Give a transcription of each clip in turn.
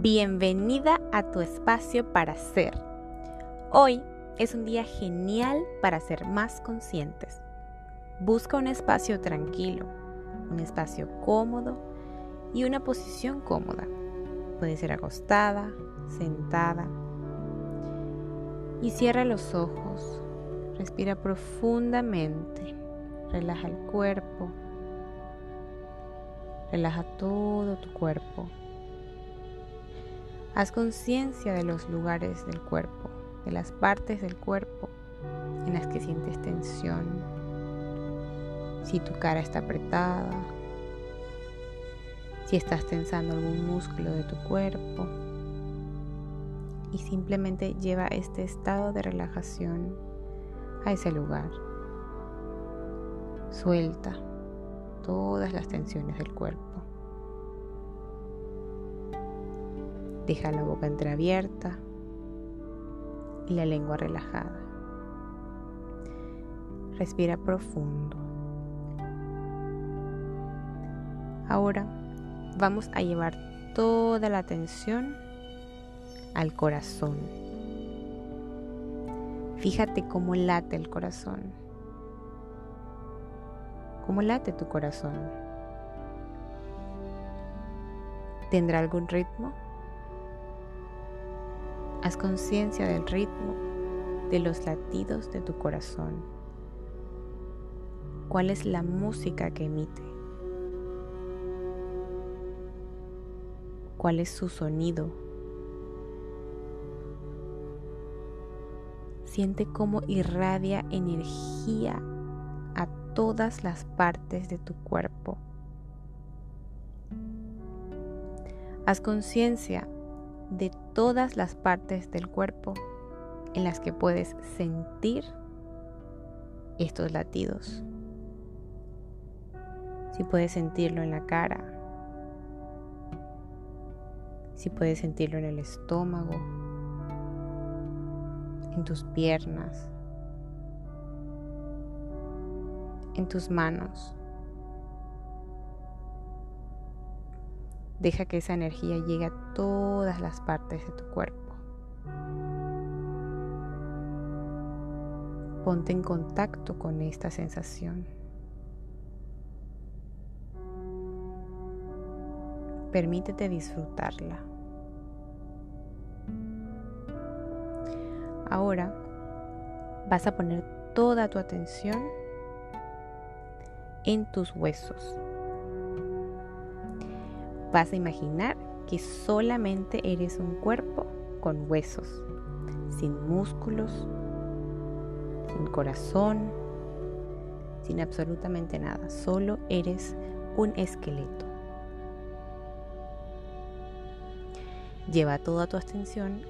Bienvenida a tu espacio para ser. Hoy es un día genial para ser más conscientes. Busca un espacio tranquilo, un espacio cómodo y una posición cómoda. Puede ser acostada, sentada. Y cierra los ojos. Respira profundamente. Relaja el cuerpo. Relaja todo tu cuerpo. Haz conciencia de los lugares del cuerpo, de las partes del cuerpo en las que sientes tensión. Si tu cara está apretada, si estás tensando algún músculo de tu cuerpo. Y simplemente lleva este estado de relajación a ese lugar. Suelta todas las tensiones del cuerpo. Deja la boca entreabierta y la lengua relajada. Respira profundo. Ahora vamos a llevar toda la atención al corazón. Fíjate cómo late el corazón. ¿Cómo late tu corazón? ¿Tendrá algún ritmo? Haz conciencia del ritmo de los latidos de tu corazón. ¿Cuál es la música que emite? ¿Cuál es su sonido? Siente cómo irradia energía a todas las partes de tu cuerpo. Haz conciencia de todas las partes del cuerpo en las que puedes sentir estos latidos. Si puedes sentirlo en la cara, si puedes sentirlo en el estómago, en tus piernas, en tus manos. Deja que esa energía llegue a todas las partes de tu cuerpo. Ponte en contacto con esta sensación. Permítete disfrutarla. Ahora vas a poner toda tu atención en tus huesos vas a imaginar que solamente eres un cuerpo con huesos, sin músculos, sin corazón, sin absolutamente nada. Solo eres un esqueleto. Lleva toda tu atención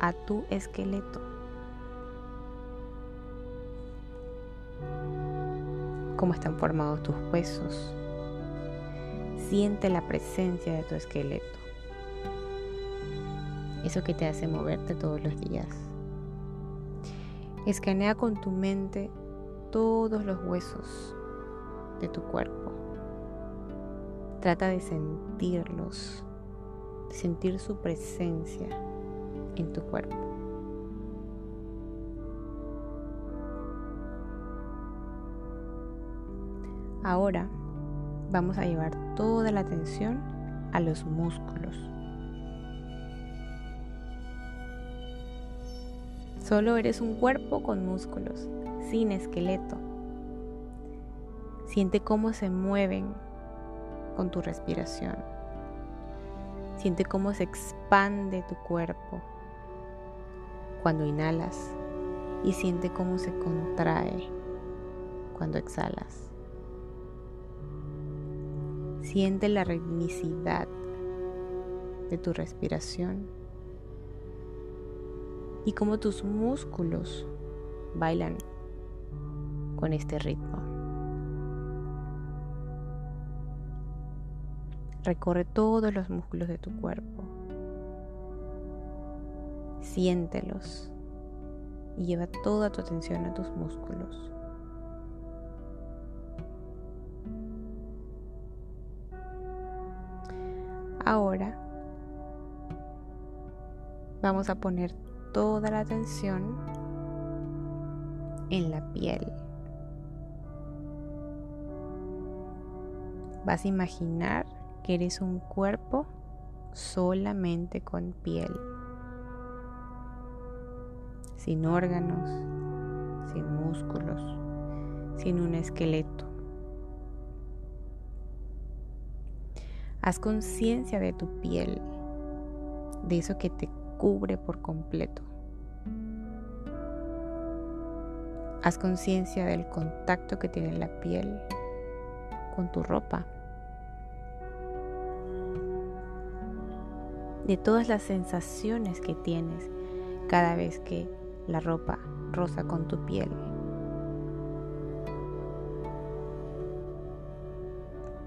a tu esqueleto. Cómo están formados tus huesos, Siente la presencia de tu esqueleto. Eso que te hace moverte todos los días. Escanea con tu mente todos los huesos de tu cuerpo. Trata de sentirlos, de sentir su presencia en tu cuerpo. Ahora vamos a llevar toda la atención a los músculos. Solo eres un cuerpo con músculos, sin esqueleto. Siente cómo se mueven con tu respiración. Siente cómo se expande tu cuerpo cuando inhalas y siente cómo se contrae cuando exhalas. Siente la ritmicidad de tu respiración y cómo tus músculos bailan con este ritmo. Recorre todos los músculos de tu cuerpo. Siéntelos y lleva toda tu atención a tus músculos. Ahora vamos a poner toda la atención en la piel. Vas a imaginar que eres un cuerpo solamente con piel, sin órganos, sin músculos, sin un esqueleto. Haz conciencia de tu piel, de eso que te cubre por completo. Haz conciencia del contacto que tiene la piel con tu ropa. De todas las sensaciones que tienes cada vez que la ropa roza con tu piel.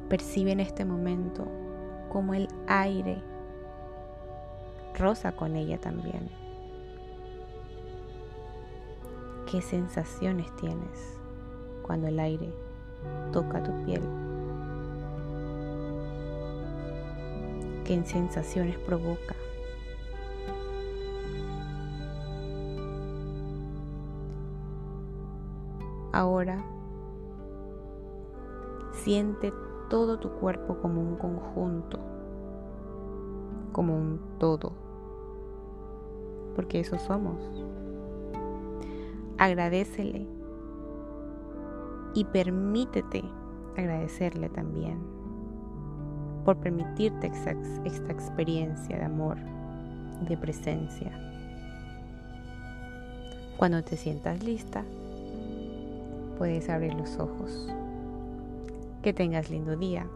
Percibe en este momento como el aire rosa con ella también. ¿Qué sensaciones tienes cuando el aire toca tu piel? ¿Qué sensaciones provoca? Ahora siente todo tu cuerpo como un conjunto, como un todo, porque eso somos. Agradecele y permítete agradecerle también por permitirte esta, esta experiencia de amor, de presencia. Cuando te sientas lista, puedes abrir los ojos. Que tengas lindo día.